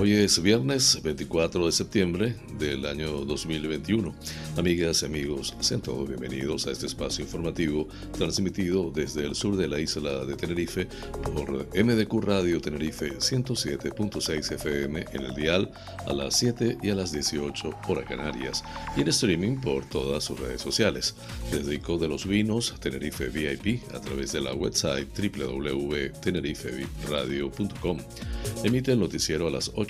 Hoy es viernes 24 de septiembre del año 2021. Amigas y amigos, sean todos bienvenidos a este espacio informativo transmitido desde el sur de la isla de Tenerife por MDQ Radio Tenerife 107.6 FM en el dial a las 7 y a las 18 hora Canarias y en streaming por todas sus redes sociales. Desde Ico de los Vinos, Tenerife VIP a través de la website www.teneriferadio.com. Emite el noticiero a las 8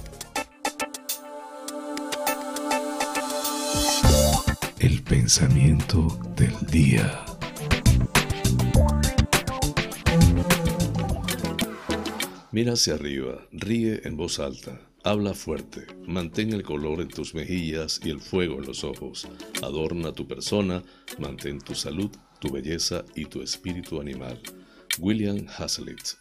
El pensamiento del día. Mira hacia arriba, ríe en voz alta, habla fuerte, mantén el color en tus mejillas y el fuego en los ojos, adorna tu persona, mantén tu salud, tu belleza y tu espíritu animal. William Hazlitt.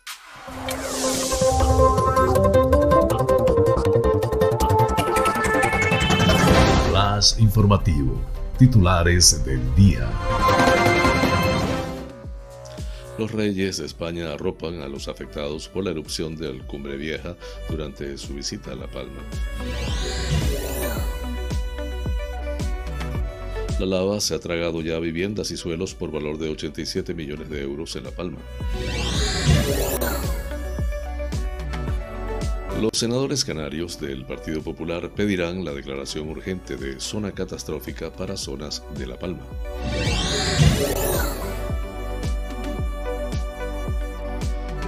Más informativo. Titulares del día. Los reyes de España arropan a los afectados por la erupción del Cumbre Vieja durante su visita a La Palma. La lava se ha tragado ya viviendas y suelos por valor de 87 millones de euros en La Palma. Los senadores canarios del Partido Popular pedirán la declaración urgente de zona catastrófica para zonas de La Palma.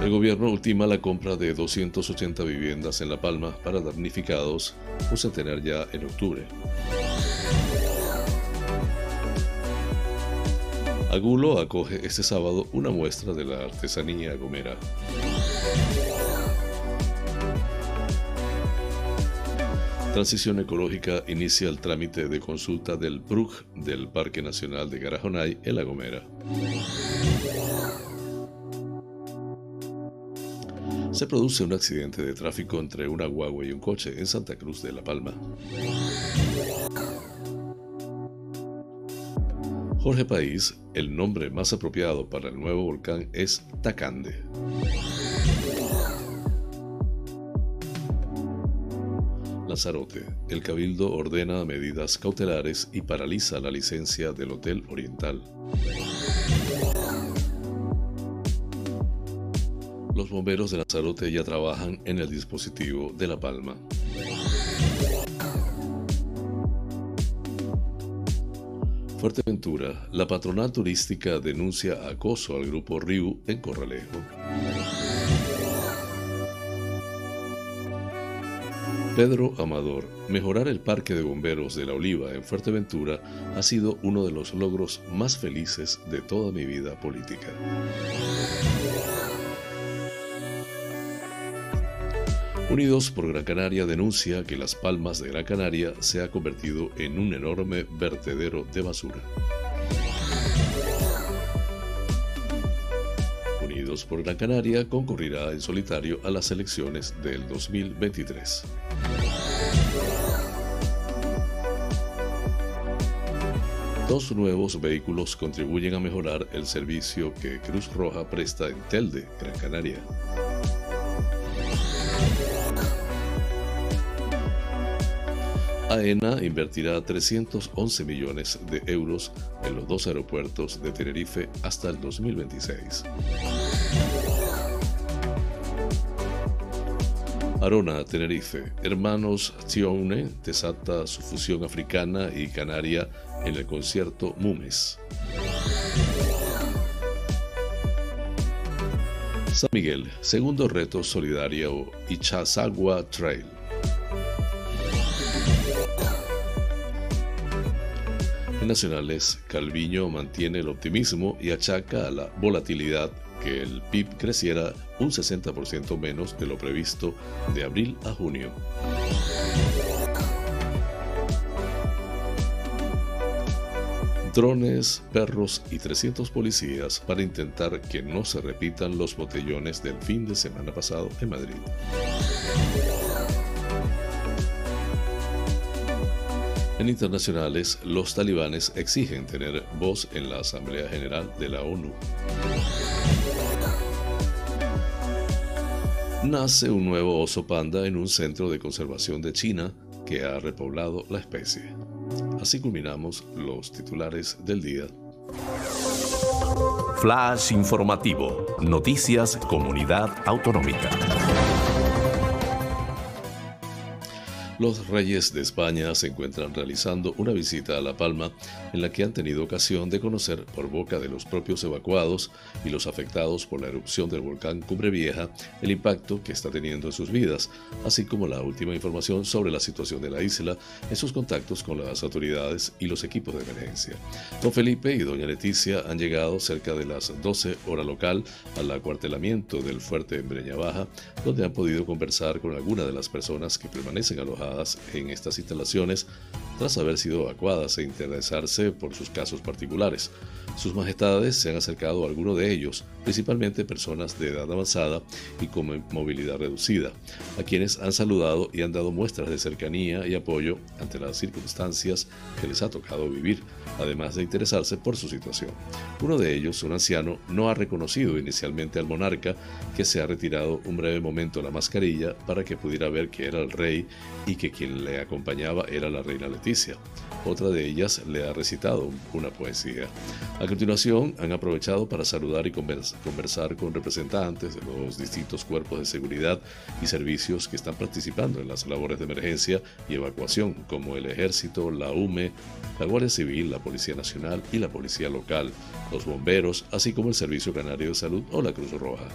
El gobierno ultima la compra de 280 viviendas en La Palma para damnificados, un centenar ya en octubre. Agulo acoge este sábado una muestra de la artesanía gomera. Transición Ecológica inicia el trámite de consulta del PRUG del Parque Nacional de Garajonay en La Gomera. Se produce un accidente de tráfico entre una guagua y un coche en Santa Cruz de La Palma. Jorge País, el nombre más apropiado para el nuevo volcán es Tacande. Lanzarote. El Cabildo ordena medidas cautelares y paraliza la licencia del Hotel Oriental. Los bomberos de Lanzarote ya trabajan en el dispositivo de La Palma. Fuerteventura, la patronal turística denuncia acoso al grupo Riu en Corralejo. Pedro Amador, mejorar el parque de bomberos de la Oliva en Fuerteventura ha sido uno de los logros más felices de toda mi vida política. Unidos por Gran Canaria denuncia que Las Palmas de Gran Canaria se ha convertido en un enorme vertedero de basura. Por Gran Canaria concurrirá en solitario a las elecciones del 2023. Dos nuevos vehículos contribuyen a mejorar el servicio que Cruz Roja presta en Telde, Gran Canaria. AENA invertirá 311 millones de euros en los dos aeropuertos de Tenerife hasta el 2026. Arona, Tenerife. Hermanos Tione desata su fusión africana y canaria en el concierto Mumes. San Miguel, segundo reto solidario Ichazagua Trail. En nacionales, Calviño mantiene el optimismo y achaca a la volatilidad que el PIB creciera un 60% menos de lo previsto de abril a junio. drones, perros y 300 policías para intentar que no se repitan los botellones del fin de semana pasado en Madrid. Internacionales, los talibanes exigen tener voz en la Asamblea General de la ONU. Nace un nuevo oso panda en un centro de conservación de China que ha repoblado la especie. Así culminamos los titulares del día. Flash informativo. Noticias Comunidad Autonómica. Los reyes de España se encuentran realizando una visita a La Palma en la que han tenido ocasión de conocer por boca de los propios evacuados y los afectados por la erupción del volcán Cumbre Vieja el impacto que está teniendo en sus vidas, así como la última información sobre la situación de la isla en sus contactos con las autoridades y los equipos de emergencia. Don Felipe y doña Leticia han llegado cerca de las 12 horas local al acuartelamiento del fuerte en Breña Baja, donde han podido conversar con algunas de las personas que permanecen alojadas en estas instalaciones tras haber sido evacuadas e interesarse por sus casos particulares. Sus majestades se han acercado a algunos de ellos, principalmente personas de edad avanzada y con movilidad reducida, a quienes han saludado y han dado muestras de cercanía y apoyo ante las circunstancias que les ha tocado vivir, además de interesarse por su situación. Uno de ellos, un anciano, no ha reconocido inicialmente al monarca, que se ha retirado un breve momento la mascarilla para que pudiera ver que era el rey y que quien le acompañaba era la reina Leticia. Otra de ellas le ha recitado una poesía. A continuación, han aprovechado para saludar y conversar con representantes de los distintos cuerpos de seguridad y servicios que están participando en las labores de emergencia y evacuación, como el Ejército, la UME, la Guardia Civil, la Policía Nacional y la Policía Local, los bomberos, así como el Servicio Canario de Salud o la Cruz Roja.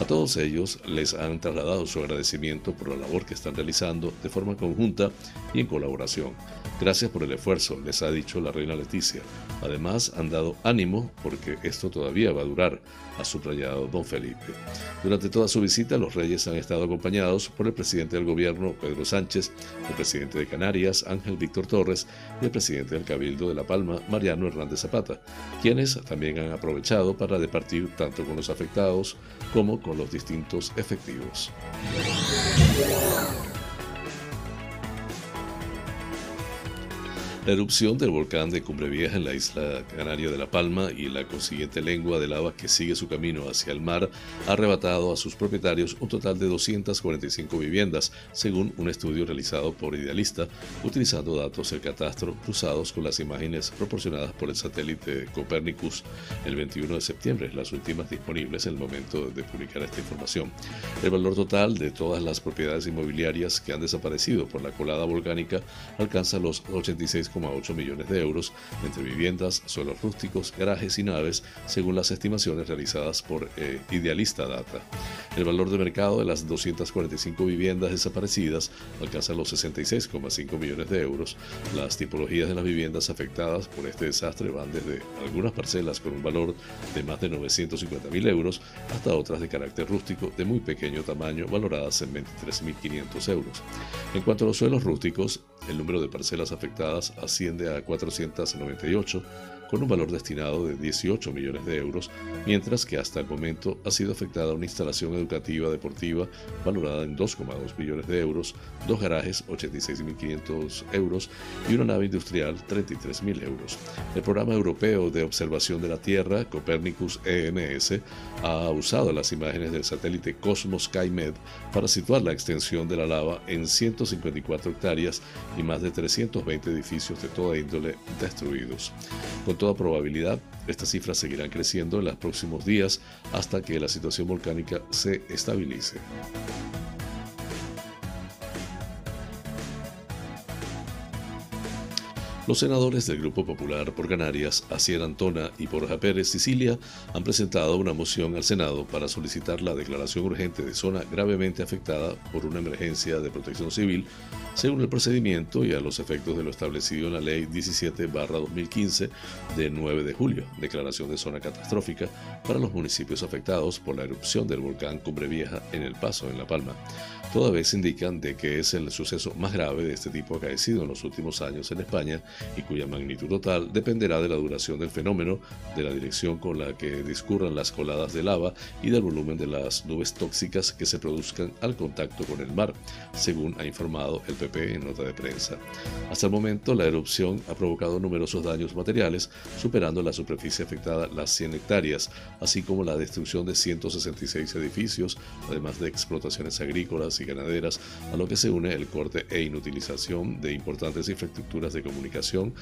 A todos ellos les han trasladado su agradecimiento por la labor que están realizando de forma conjunta y en colaboración. Gracias por el esfuerzo, les ha dicho la reina Leticia. Además, han dado ánimo porque esto todavía va a durar, ha subrayado don Felipe. Durante toda su visita, los reyes han estado acompañados por el presidente del gobierno, Pedro Sánchez, el presidente de Canarias, Ángel Víctor Torres, y el presidente del Cabildo de La Palma, Mariano Hernández Zapata, quienes también han aprovechado para departir tanto con los afectados como con los distintos efectivos. La erupción del volcán de Cumbre Vieja en la isla canaria de La Palma y la consiguiente lengua de lava que sigue su camino hacia el mar ha arrebatado a sus propietarios un total de 245 viviendas, según un estudio realizado por Idealista, utilizando datos del catastro cruzados con las imágenes proporcionadas por el satélite Copernicus el 21 de septiembre, las últimas disponibles en el momento de publicar esta información. El valor total de todas las propiedades inmobiliarias que han desaparecido por la colada volcánica alcanza los 86 8 millones de euros entre viviendas, suelos rústicos, garajes y naves, según las estimaciones realizadas por eh, Idealista Data. El valor de mercado de las 245 viviendas desaparecidas alcanza los 66,5 millones de euros. Las tipologías de las viviendas afectadas por este desastre van desde algunas parcelas con un valor de más de 950 mil euros hasta otras de carácter rústico de muy pequeño tamaño valoradas en 23.500 euros. En cuanto a los suelos rústicos, el número de parcelas afectadas asciende a 498 con un valor destinado de 18 millones de euros, mientras que hasta el momento ha sido afectada una instalación educativa deportiva valorada en 2,2 millones de euros, dos garajes 86.500 euros y una nave industrial 33.000 euros. El programa europeo de observación de la Tierra, Copernicus EMS, ha usado las imágenes del satélite Cosmos SkyMed para situar la extensión de la lava en 154 hectáreas y más de 320 edificios de toda índole destruidos. Toda probabilidad, estas cifras seguirán creciendo en los próximos días hasta que la situación volcánica se estabilice. Los senadores del Grupo Popular por Canarias, Asier Antona y Borja Pérez Sicilia, han presentado una moción al Senado para solicitar la declaración urgente de zona gravemente afectada por una emergencia de protección civil, según el procedimiento y a los efectos de lo establecido en la Ley 17-2015 de 9 de julio, declaración de zona catastrófica para los municipios afectados por la erupción del volcán Cumbre Vieja en El Paso, en La Palma. Toda vez indican de que es el suceso más grave de este tipo acaecido en los últimos años en España y cuya magnitud total dependerá de la duración del fenómeno, de la dirección con la que discurran las coladas de lava y del volumen de las nubes tóxicas que se produzcan al contacto con el mar, según ha informado el PP en nota de prensa. Hasta el momento, la erupción ha provocado numerosos daños materiales, superando la superficie afectada las 100 hectáreas, así como la destrucción de 166 edificios, además de explotaciones agrícolas y ganaderas, a lo que se une el corte e inutilización de importantes infraestructuras de comunicación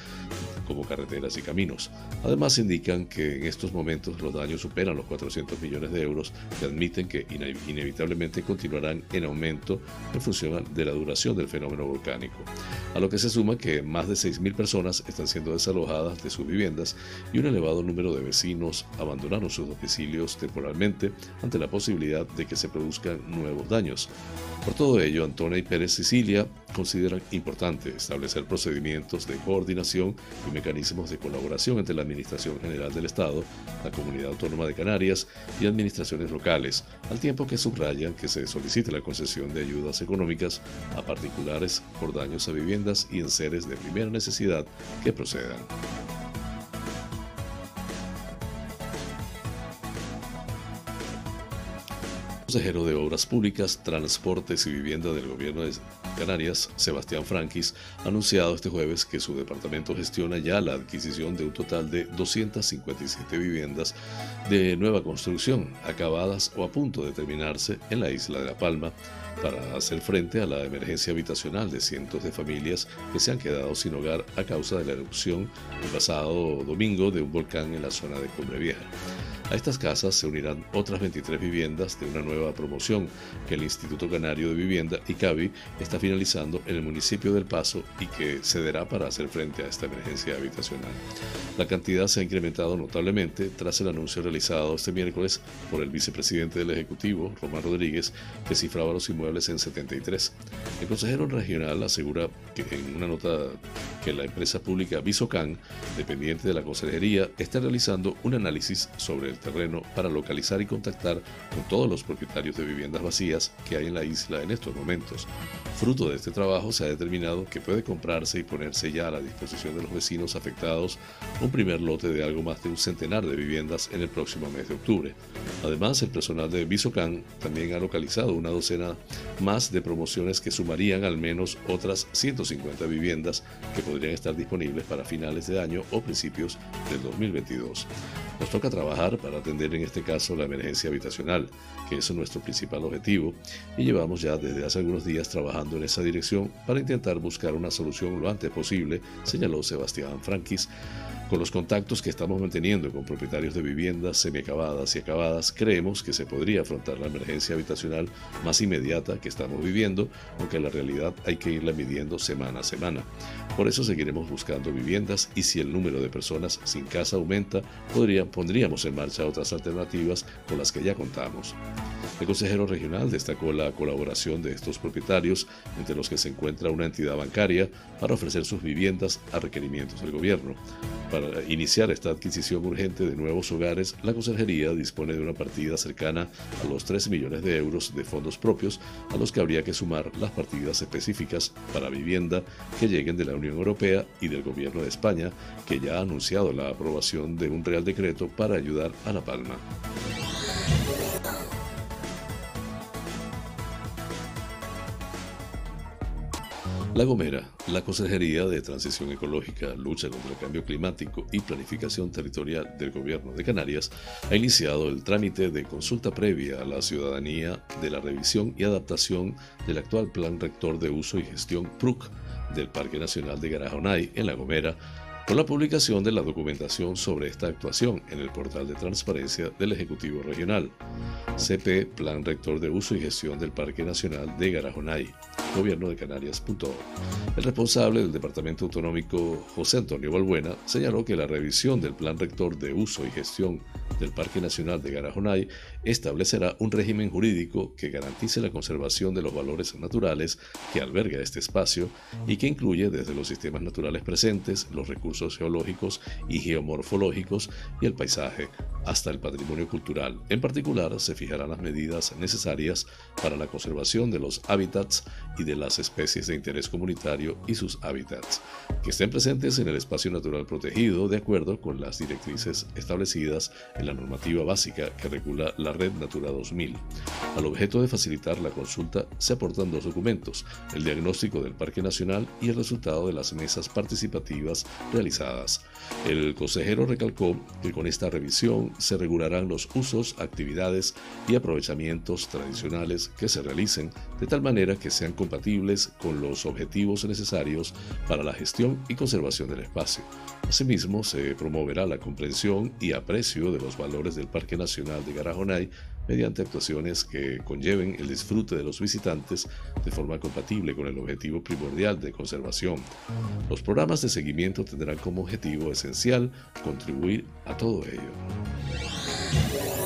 como carreteras y caminos. Además indican que en estos momentos los daños superan los 400 millones de euros que admiten que inevitablemente continuarán en aumento en función de la duración del fenómeno volcánico. A lo que se suma que más de 6.000 personas están siendo desalojadas de sus viviendas y un elevado número de vecinos abandonaron sus domicilios temporalmente ante la posibilidad de que se produzcan nuevos daños. Por todo ello, Antonia y Pérez Sicilia consideran importante establecer procedimientos de coordinación y mecanismos de colaboración entre la Administración General del Estado, la Comunidad Autónoma de Canarias y administraciones locales, al tiempo que subrayan que se solicite la concesión de ayudas económicas a particulares por daños a viviendas y enseres de primera necesidad que procedan. Consejero de Obras Públicas, Transportes y Vivienda del Gobierno de Canarias, Sebastián Franquis, ha anunciado este jueves que su departamento gestiona ya la adquisición de un total de 257 viviendas de nueva construcción, acabadas o a punto de terminarse en la isla de La Palma, para hacer frente a la emergencia habitacional de cientos de familias que se han quedado sin hogar a causa de la erupción el pasado domingo de un volcán en la zona de Cumbre Vieja. A estas casas se unirán otras 23 viviendas de una nueva promoción que el Instituto Canario de Vivienda, ICAVI, está finalizando en el municipio del Paso y que cederá para hacer frente a esta emergencia habitacional. La cantidad se ha incrementado notablemente tras el anuncio realizado este miércoles por el vicepresidente del Ejecutivo, Román Rodríguez, que cifraba los inmuebles en 73. El consejero regional asegura que en una nota que la empresa pública Visocan, dependiente de la consejería, está realizando un análisis sobre el terreno para localizar y contactar con todos los propietarios de viviendas vacías que hay en la isla en estos momentos. Fruto de este trabajo se ha determinado que puede comprarse y ponerse ya a la disposición de los vecinos afectados un primer lote de algo más de un centenar de viviendas en el próximo mes de octubre. Además, el personal de Visocan también ha localizado una docena más de promociones que sumarían al menos otras 150 viviendas que podrían estar disponibles para finales de año o principios del 2022. Nos toca trabajar para atender en este caso la emergencia habitacional, que es nuestro principal objetivo, y llevamos ya desde hace algunos días trabajando en esa dirección para intentar buscar una solución lo antes posible, señaló Sebastián Franquis, con los contactos que estamos manteniendo con propietarios de viviendas semiacabadas y acabadas, creemos que se podría afrontar la emergencia habitacional más inmediata que estamos viviendo, aunque la realidad hay que irla midiendo semana a semana. Por eso seguiremos buscando viviendas y si el número de personas sin casa aumenta, pondríamos en marcha otras alternativas con las que ya contamos. El consejero regional destacó la colaboración de estos propietarios, entre los que se encuentra una entidad bancaria, para ofrecer sus viviendas a requerimientos del gobierno. Para iniciar esta adquisición urgente de nuevos hogares, la Consejería dispone de una partida cercana a los 3 millones de euros de fondos propios, a los que habría que sumar las partidas específicas para vivienda que lleguen de la Unión Europea y del Gobierno de España, que ya ha anunciado la aprobación de un Real Decreto para ayudar a La Palma. La Gomera, la Consejería de Transición Ecológica, Lucha contra el Cambio Climático y Planificación Territorial del Gobierno de Canarias, ha iniciado el trámite de consulta previa a la ciudadanía de la revisión y adaptación del actual Plan Rector de Uso y Gestión PRUC del Parque Nacional de Garajonay en La Gomera con la publicación de la documentación sobre esta actuación en el portal de transparencia del Ejecutivo Regional. CP, Plan Rector de Uso y Gestión del Parque Nacional de Garajonay, gobierno de Canarias.org. El responsable del Departamento Autonómico, José Antonio Balbuena, señaló que la revisión del Plan Rector de Uso y Gestión del Parque Nacional de Garajonay establecerá un régimen jurídico que garantice la conservación de los valores naturales que alberga este espacio y que incluye desde los sistemas naturales presentes, los recursos geológicos y geomorfológicos y el paisaje, hasta el patrimonio cultural. En particular, se fijarán las medidas necesarias para la conservación de los hábitats y de las especies de interés comunitario y sus hábitats, que estén presentes en el espacio natural protegido de acuerdo con las directrices establecidas en la normativa básica que regula la Red Natura 2000. Al objeto de facilitar la consulta se aportan dos documentos, el diagnóstico del Parque Nacional y el resultado de las mesas participativas realizadas. El consejero recalcó que con esta revisión se regularán los usos, actividades y aprovechamientos tradicionales que se realicen de tal manera que sean compatibles con los objetivos necesarios para la gestión y conservación del espacio. Asimismo, se promoverá la comprensión y aprecio de los valores del Parque Nacional de Garajonay mediante actuaciones que conlleven el disfrute de los visitantes de forma compatible con el objetivo primordial de conservación. Los programas de seguimiento tendrán como objetivo esencial contribuir a todo ello.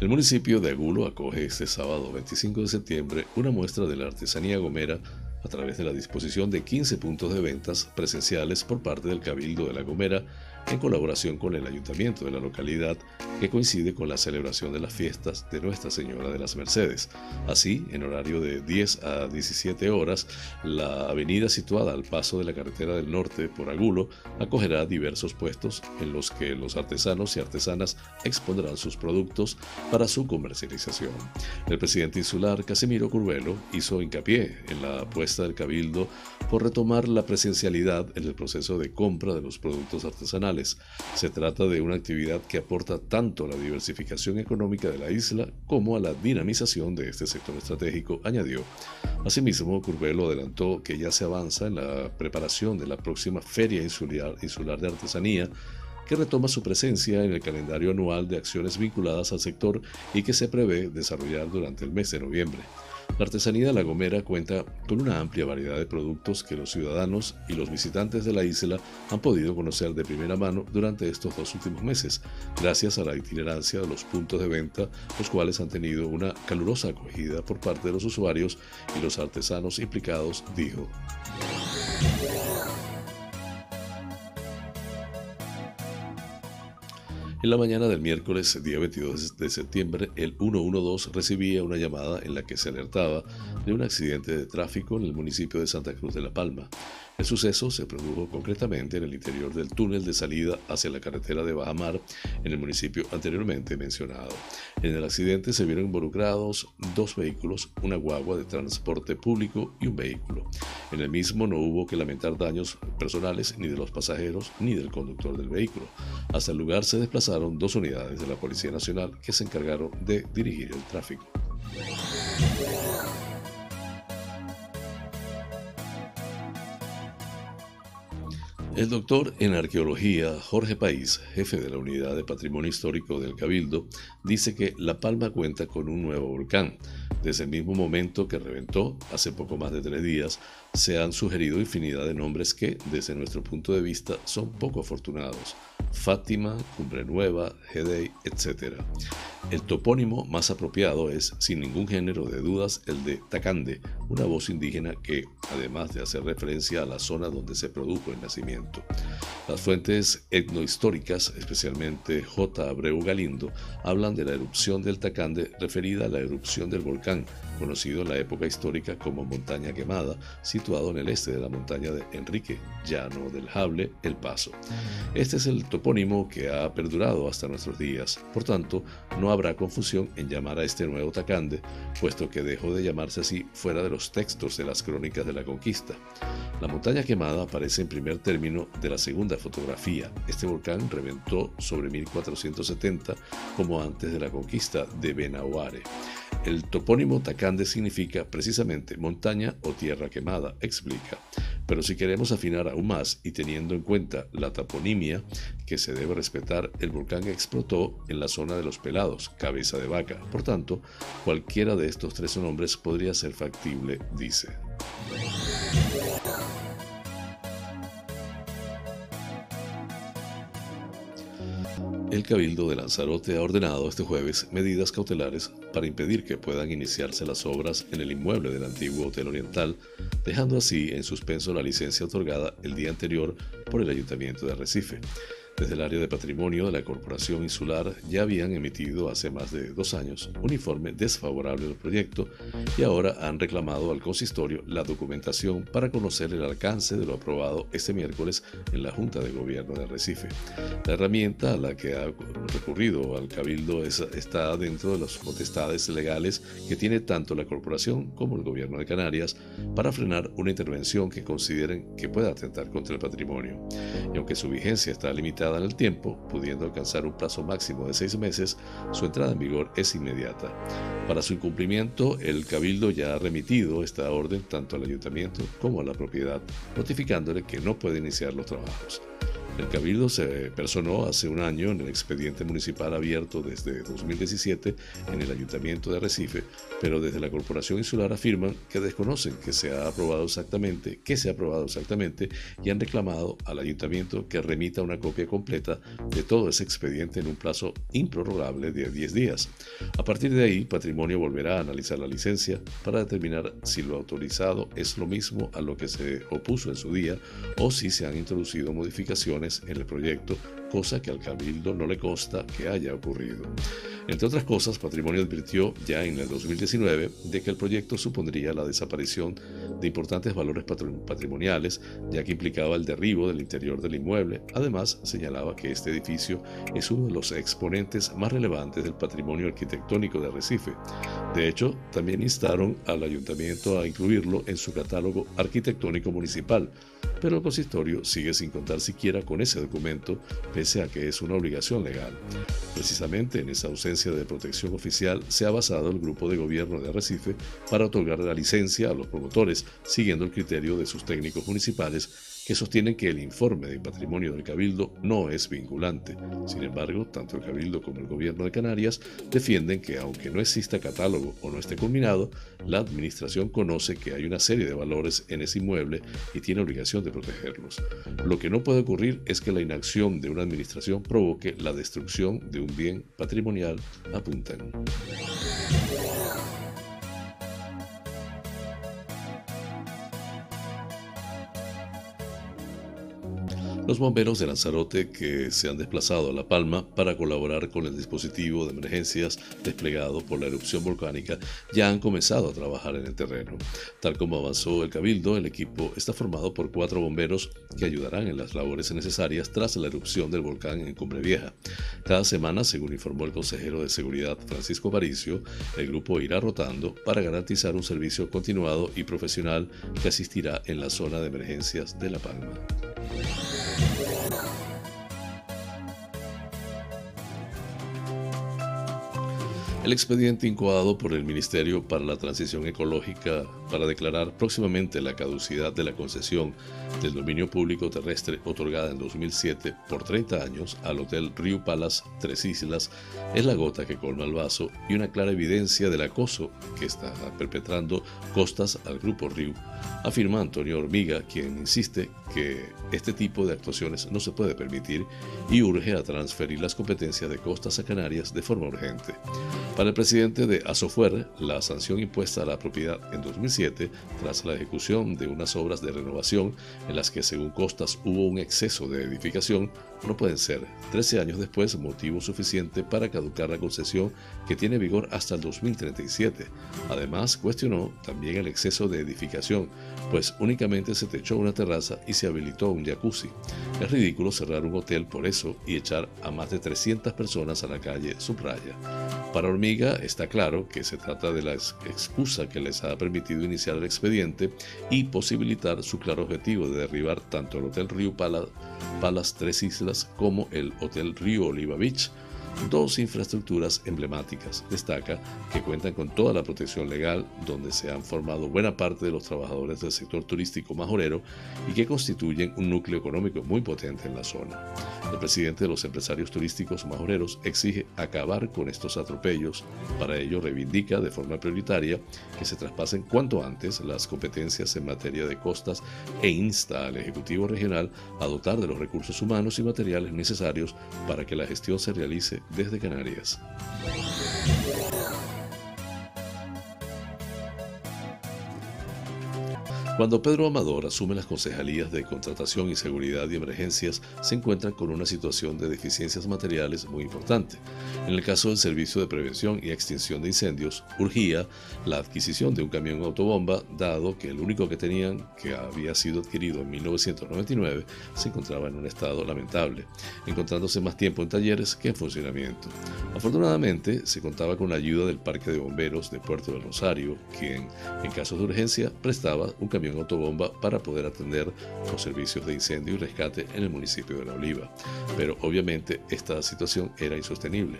El municipio de Agulo acoge este sábado 25 de septiembre una muestra de la artesanía gomera a través de la disposición de 15 puntos de ventas presenciales por parte del Cabildo de La Gomera en colaboración con el ayuntamiento de la localidad que coincide con la celebración de las fiestas de Nuestra Señora de las Mercedes. Así, en horario de 10 a 17 horas, la avenida situada al paso de la carretera del norte por Agulo acogerá diversos puestos en los que los artesanos y artesanas expondrán sus productos para su comercialización. El presidente insular Casimiro Curvelo hizo hincapié en la apuesta del Cabildo por retomar la presencialidad en el proceso de compra de los productos artesanales. Se trata de una actividad que aporta tanto a la diversificación económica de la isla como a la dinamización de este sector estratégico, añadió. Asimismo, Curvelo adelantó que ya se avanza en la preparación de la próxima Feria Insular, de Artesanía, que retoma su presencia en el calendario anual de acciones vinculadas al sector y que se prevé desarrollar durante el mes de noviembre. La artesanía de La Gomera cuenta con una amplia variedad de productos que los ciudadanos y los visitantes de la isla han podido conocer de primera mano durante estos dos últimos meses, gracias a la itinerancia de los puntos de venta, los cuales han tenido una calurosa acogida por parte de los usuarios y los artesanos implicados, dijo. En la mañana del miércoles, día 22 de septiembre, el 112 recibía una llamada en la que se alertaba de un accidente de tráfico en el municipio de Santa Cruz de la Palma. El suceso se produjo concretamente en el interior del túnel de salida hacia la carretera de Bajamar, en el municipio anteriormente mencionado. En el accidente se vieron involucrados dos vehículos, una guagua de transporte público y un vehículo. En el mismo no hubo que lamentar daños personales ni de los pasajeros ni del conductor del vehículo. Hasta el lugar se desplazaron dos unidades de la Policía Nacional que se encargaron de dirigir el tráfico. El doctor en arqueología Jorge País, jefe de la Unidad de Patrimonio Histórico del Cabildo, dice que La Palma cuenta con un nuevo volcán. Desde el mismo momento que reventó, hace poco más de tres días, se han sugerido infinidad de nombres que, desde nuestro punto de vista, son poco afortunados. Fátima, Cumbre Nueva, Hedey, etc. El topónimo más apropiado es, sin ningún género de dudas, el de Tacande, una voz indígena que, además de hacer referencia a la zona donde se produjo el nacimiento. Las fuentes etnohistóricas, especialmente J. Abreu Galindo, hablan de la erupción del Tacande referida a la erupción del volcán, conocido en la época histórica como Montaña Quemada, situado en el este de la montaña de Enrique, llano del Jable, El Paso. Este es el topónimo que ha perdurado hasta nuestros días, por tanto, no habrá confusión en llamar a este nuevo Tacande, puesto que dejó de llamarse así fuera de los textos de las crónicas de la conquista. La montaña quemada aparece en primer término de la segunda fotografía. Este volcán reventó sobre 1470 como antes de la conquista de Benahuare. El topónimo Tacande significa precisamente montaña o tierra quemada, explica. Pero si queremos afinar aún más y teniendo en cuenta la toponimia que se debe respetar, el volcán explotó en la zona de los pelados, cabeza de vaca. Por tanto, cualquiera de estos tres nombres podría ser factible, dice. El Cabildo de Lanzarote ha ordenado este jueves medidas cautelares para impedir que puedan iniciarse las obras en el inmueble del antiguo Hotel Oriental, dejando así en suspenso la licencia otorgada el día anterior por el Ayuntamiento de Arrecife. Desde el área de patrimonio de la Corporación Insular ya habían emitido hace más de dos años un informe desfavorable al proyecto y ahora han reclamado al consistorio la documentación para conocer el alcance de lo aprobado este miércoles en la Junta de Gobierno de Recife. La herramienta a la que ha recurrido al Cabildo está dentro de las potestades legales que tiene tanto la Corporación como el Gobierno de Canarias para frenar una intervención que consideren que pueda atentar contra el patrimonio. Y aunque su vigencia está limitada, en el tiempo, pudiendo alcanzar un plazo máximo de seis meses, su entrada en vigor es inmediata. Para su incumplimiento, el Cabildo ya ha remitido esta orden tanto al ayuntamiento como a la propiedad, notificándole que no puede iniciar los trabajos. El Cabildo se personó hace un año en el expediente municipal abierto desde 2017 en el Ayuntamiento de Recife, pero desde la Corporación Insular afirman que desconocen que se ha aprobado exactamente, qué se ha aprobado exactamente y han reclamado al Ayuntamiento que remita una copia completa de todo ese expediente en un plazo improrrogable de 10 días. A partir de ahí, Patrimonio volverá a analizar la licencia para determinar si lo autorizado es lo mismo a lo que se opuso en su día o si se han introducido modificaciones en el proyecto, cosa que al Cabildo no le consta que haya ocurrido. Entre otras cosas, Patrimonio advirtió ya en el 2019 de que el proyecto supondría la desaparición de importantes valores patrimoniales, ya que implicaba el derribo del interior del inmueble. Además, señalaba que este edificio es uno de los exponentes más relevantes del patrimonio arquitectónico de Recife. De hecho, también instaron al ayuntamiento a incluirlo en su catálogo arquitectónico municipal, pero el consistorio sigue sin contar siquiera con ese documento, pese a que es una obligación legal. Precisamente en esa ausencia de protección oficial se ha basado el grupo de gobierno de Arrecife para otorgar la licencia a los promotores, siguiendo el criterio de sus técnicos municipales que sostienen que el informe de patrimonio del Cabildo no es vinculante. Sin embargo, tanto el Cabildo como el Gobierno de Canarias defienden que aunque no exista catálogo o no esté culminado, la Administración conoce que hay una serie de valores en ese inmueble y tiene obligación de protegerlos. Lo que no puede ocurrir es que la inacción de una Administración provoque la destrucción de un bien patrimonial, apuntan. Los bomberos de Lanzarote que se han desplazado a La Palma para colaborar con el dispositivo de emergencias desplegado por la erupción volcánica ya han comenzado a trabajar en el terreno. Tal como avanzó el cabildo, el equipo está formado por cuatro bomberos que ayudarán en las labores necesarias tras la erupción del volcán en Cumbre Vieja. Cada semana, según informó el consejero de Seguridad Francisco Paricio, el grupo irá rotando para garantizar un servicio continuado y profesional que asistirá en la zona de emergencias de La Palma. El expediente incoado por el Ministerio para la Transición Ecológica para declarar próximamente la caducidad de la concesión del dominio público terrestre otorgada en 2007 por 30 años al Hotel Rio Palace Tres Islas es la gota que colma el vaso y una clara evidencia del acoso que está perpetrando Costas al Grupo Rio, afirma Antonio Hormiga, quien insiste que este tipo de actuaciones no se puede permitir y urge a transferir las competencias de Costas a Canarias de forma urgente. Para el presidente de Asofuer, la sanción impuesta a la propiedad en 2007, tras la ejecución de unas obras de renovación en las que según Costas hubo un exceso de edificación, no pueden ser 13 años después motivo suficiente para caducar la concesión que tiene vigor hasta el 2037. Además, cuestionó también el exceso de edificación, pues únicamente se techó una terraza y se habilitó un jacuzzi. Es ridículo cerrar un hotel por eso y echar a más de 300 personas a la calle, subraya. Para Hormiga está claro que se trata de la excusa que les ha permitido iniciar el expediente y posibilitar su claro objetivo de derribar tanto el Hotel Río Palas Tres Islas como el Hotel Río Oliva Beach dos infraestructuras emblemáticas. Destaca que cuentan con toda la protección legal, donde se han formado buena parte de los trabajadores del sector turístico majorero y que constituyen un núcleo económico muy potente en la zona. El presidente de los empresarios turísticos majoreros exige acabar con estos atropellos. Para ello reivindica de forma prioritaria que se traspasen cuanto antes las competencias en materia de costas e insta al Ejecutivo Regional a dotar de los recursos humanos y materiales necesarios para que la gestión se realice desde Canarias. Cuando Pedro Amador asume las concejalías de contratación y seguridad y emergencias, se encuentra con una situación de deficiencias materiales muy importante. En el caso del Servicio de Prevención y Extinción de Incendios, urgía la adquisición de un camión autobomba, dado que el único que tenían, que había sido adquirido en 1999, se encontraba en un estado lamentable, encontrándose más tiempo en talleres que en funcionamiento. Afortunadamente, se contaba con la ayuda del Parque de Bomberos de Puerto del Rosario, quien, en casos de urgencia, prestaba un camión en autobomba para poder atender los servicios de incendio y rescate en el municipio de La Oliva. Pero obviamente esta situación era insostenible.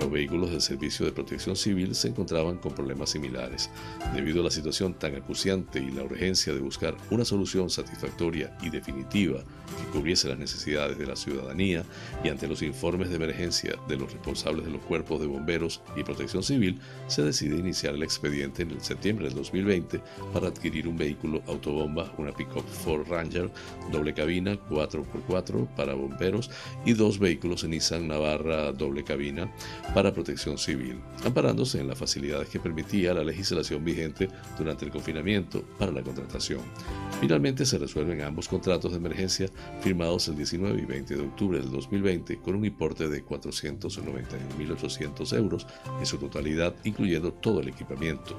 Los vehículos del Servicio de Protección Civil se encontraban con problemas similares. Debido a la situación tan acuciante y la urgencia de buscar una solución satisfactoria y definitiva que cubriese las necesidades de la ciudadanía y ante los informes de emergencia de los responsables de los cuerpos de bomberos y protección civil, se decide iniciar el expediente en el septiembre del 2020 para adquirir un vehículo autobomba, una pickup Ford Ranger doble cabina 4x4 para bomberos y dos vehículos Nissan Navarra doble cabina para protección civil, amparándose en las facilidades que permitía la legislación vigente durante el confinamiento para la contratación. Finalmente se resuelven ambos contratos de emergencia firmados el 19 y 20 de octubre del 2020 con un importe de 491.800 euros en su totalidad, incluyendo todo el equipamiento.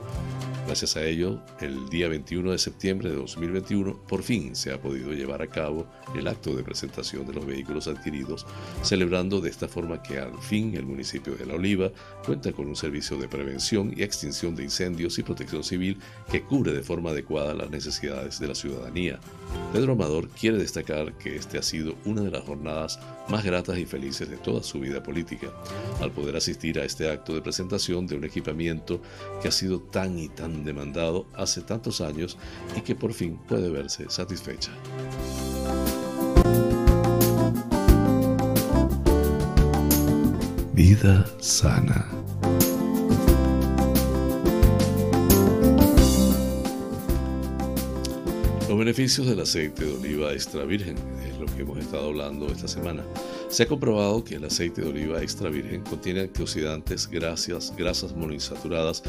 Gracias a ello, el día 21 de de 2021, por fin se ha podido llevar a cabo el acto de presentación de los vehículos adquiridos, celebrando de esta forma que al fin el municipio de La Oliva cuenta con un servicio de prevención y extinción de incendios y protección civil que cubre de forma adecuada las necesidades de la ciudadanía. Pedro Amador quiere destacar que este ha sido una de las jornadas más gratas y felices de toda su vida política, al poder asistir a este acto de presentación de un equipamiento que ha sido tan y tan demandado hace tantos años y que por fin puede verse satisfecha. Vida sana. Los beneficios del aceite de oliva extra virgen es lo que hemos estado hablando esta semana. Se ha comprobado que el aceite de oliva extra virgen contiene antioxidantes, grasas, grasas monoinsaturadas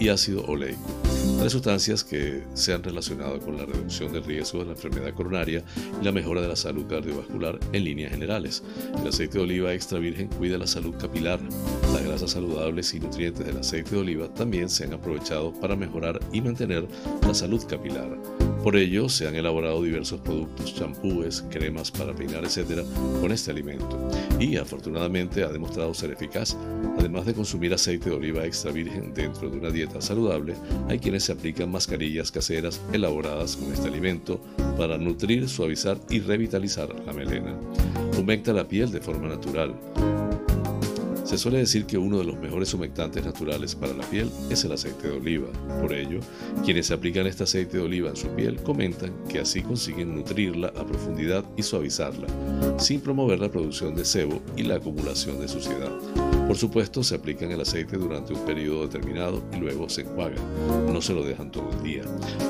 y ácido oleico, tres sustancias que se han relacionado con la reducción del riesgo de la enfermedad coronaria y la mejora de la salud cardiovascular en líneas generales. El aceite de oliva extra virgen cuida la salud capilar. Las grasas saludables y nutrientes del aceite de oliva también se han aprovechado para mejorar y mantener la salud capilar. Por ello, se han elaborado diversos productos, champúes, cremas para peinar, etc., con este alimento. Y afortunadamente ha demostrado ser eficaz. Además de consumir aceite de oliva extra virgen dentro de una dieta saludable, hay quienes se aplican mascarillas caseras elaboradas con este alimento para nutrir, suavizar y revitalizar la melena. Humecta la piel de forma natural. Se suele decir que uno de los mejores humectantes naturales para la piel es el aceite de oliva. Por ello, quienes aplican este aceite de oliva en su piel comentan que así consiguen nutrirla a profundidad y suavizarla, sin promover la producción de sebo y la acumulación de suciedad. Por supuesto, se aplican el aceite durante un periodo determinado y luego se enjuagan. No se lo dejan todo el día.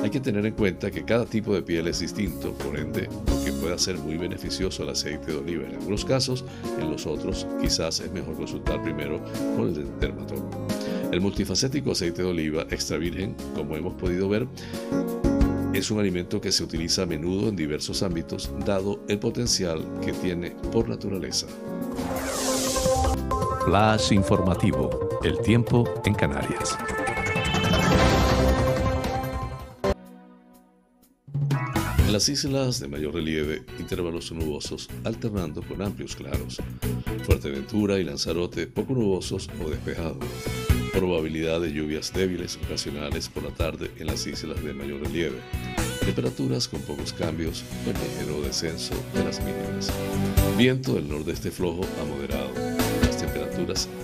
Hay que tener en cuenta que cada tipo de piel es distinto, por ende, aunque pueda ser muy beneficioso el aceite de oliva en algunos casos, en los otros quizás es mejor consultar primero con el dermatólogo. El multifacético aceite de oliva extra virgen, como hemos podido ver, es un alimento que se utiliza a menudo en diversos ámbitos, dado el potencial que tiene por naturaleza. Flash informativo. El tiempo en Canarias. En las islas de mayor relieve, intervalos nubosos alternando con amplios claros. Fuerteventura y Lanzarote poco nubosos o despejado. Probabilidad de lluvias débiles ocasionales por la tarde en las islas de mayor relieve. Temperaturas con pocos cambios o el ligero descenso de las mínimas. Viento del nordeste flojo a moderado.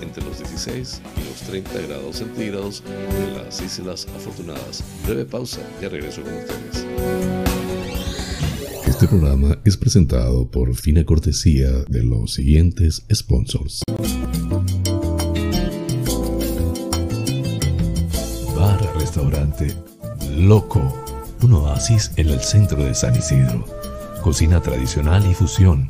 Entre los 16 y los 30 grados centígrados en las islas afortunadas. Breve pausa, ya regreso con ustedes. Este programa es presentado por fina cortesía de los siguientes sponsors. Bar Restaurante Loco un oasis en el centro de San Isidro. Cocina tradicional y fusión,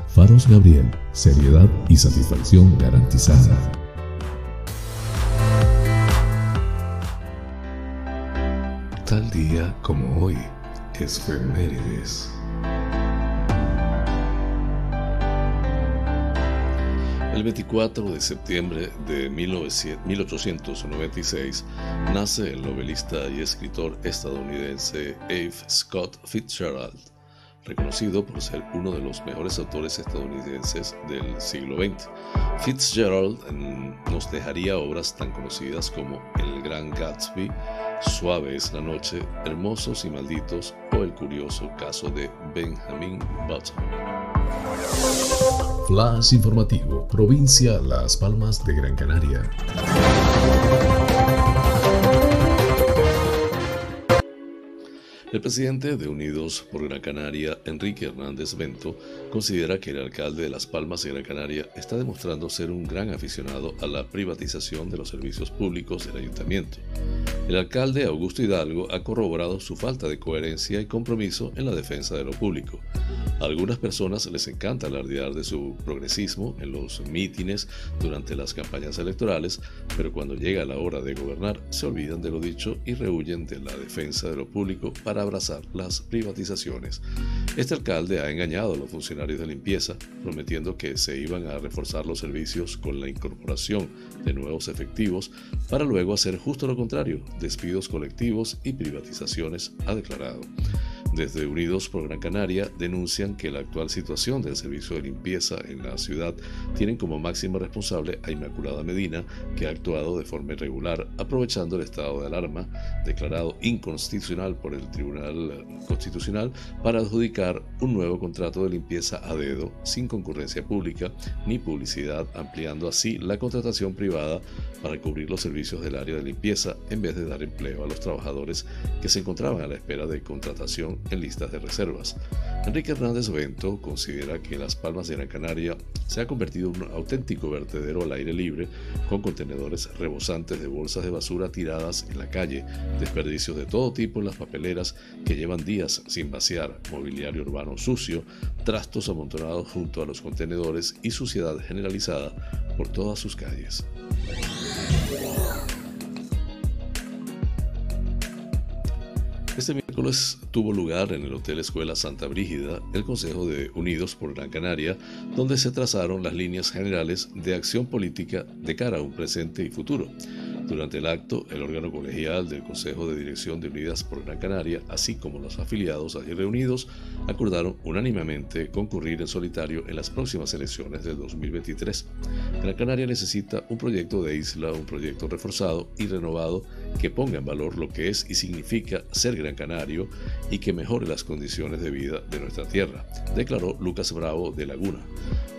Faros Gabriel, seriedad y satisfacción garantizada. Tal día como hoy, es Femérides. El 24 de septiembre de 1896 nace el novelista y escritor estadounidense Abe Scott Fitzgerald reconocido por ser uno de los mejores autores estadounidenses del siglo XX. Fitzgerald mm, nos dejaría obras tan conocidas como El Gran Gatsby, Suave es la noche, Hermosos y malditos o el curioso caso de Benjamin Button. Flash informativo, provincia Las Palmas de Gran Canaria. El presidente de Unidos por Gran Canaria, Enrique Hernández Bento, considera que el alcalde de Las Palmas de Gran Canaria está demostrando ser un gran aficionado a la privatización de los servicios públicos del ayuntamiento. El alcalde Augusto Hidalgo ha corroborado su falta de coherencia y compromiso en la defensa de lo público. A algunas personas les encanta alardear de su progresismo en los mítines durante las campañas electorales, pero cuando llega la hora de gobernar se olvidan de lo dicho y rehuyen de la defensa de lo público para abrazar las privatizaciones. Este alcalde ha engañado a los funcionarios de limpieza, prometiendo que se iban a reforzar los servicios con la incorporación de nuevos efectivos, para luego hacer justo lo contrario, despidos colectivos y privatizaciones, ha declarado. Desde Unidos por Gran Canaria denuncian que la actual situación del servicio de limpieza en la ciudad tienen como máxima responsable a Inmaculada Medina, que ha actuado de forma irregular, aprovechando el estado de alarma declarado inconstitucional por el Tribunal Constitucional para adjudicar un nuevo contrato de limpieza a dedo, sin concurrencia pública ni publicidad, ampliando así la contratación privada para cubrir los servicios del área de limpieza en vez de dar empleo a los trabajadores que se encontraban a la espera de contratación en listas de reservas. Enrique Hernández Bento considera que Las Palmas de Gran Canaria se ha convertido en un auténtico vertedero al aire libre con contenedores rebosantes de bolsas de basura tiradas en la calle, desperdicios de todo tipo en las papeleras que llevan días sin vaciar, mobiliario urbano sucio, trastos amontonados junto a los contenedores y suciedad generalizada por todas sus calles. Este miércoles tuvo lugar en el Hotel Escuela Santa Brígida el Consejo de Unidos por Gran Canaria, donde se trazaron las líneas generales de acción política de cara a un presente y futuro. Durante el acto, el órgano colegial del Consejo de Dirección de Unidas por Gran Canaria, así como los afiliados allí reunidos, acordaron unánimemente concurrir en solitario en las próximas elecciones del 2023. Gran Canaria necesita un proyecto de isla, un proyecto reforzado y renovado que ponga en valor lo que es y significa ser Gran Canario y que mejore las condiciones de vida de nuestra tierra, declaró Lucas Bravo de Laguna.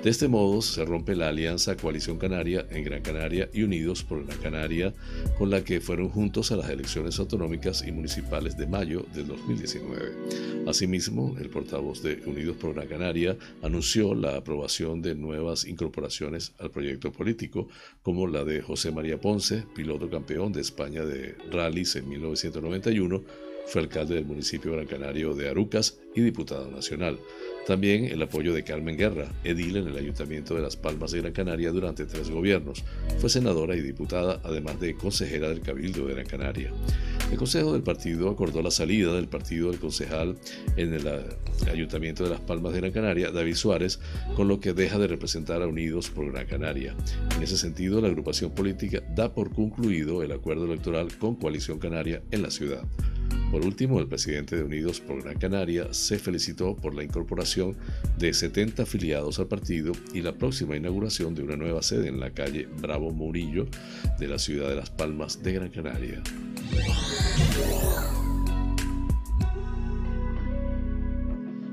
De este modo se rompe la alianza Coalición Canaria en Gran Canaria y Unidos por Gran Canaria, con la que fueron juntos a las elecciones autonómicas y municipales de mayo del 2019. Asimismo, el portavoz de Unidos por Gran Canaria anunció la aprobación de nuevas incorporaciones al proyecto político, como la de José María Ponce, piloto campeón de España de rallies en 1991, fue alcalde del municipio Gran Canario de Arucas y diputado nacional. También el apoyo de Carmen Guerra, edil en el Ayuntamiento de Las Palmas de Gran Canaria durante tres gobiernos. Fue senadora y diputada, además de consejera del Cabildo de Gran Canaria. El Consejo del Partido acordó la salida del partido del concejal en el Ayuntamiento de Las Palmas de Gran Canaria, David Suárez, con lo que deja de representar a Unidos por Gran Canaria. En ese sentido, la agrupación política da por concluido el acuerdo electoral con Coalición Canaria en la ciudad. Por último, el presidente de Unidos por Gran Canaria se felicitó por la incorporación de 70 afiliados al partido y la próxima inauguración de una nueva sede en la calle Bravo Murillo de la ciudad de Las Palmas de Gran Canaria.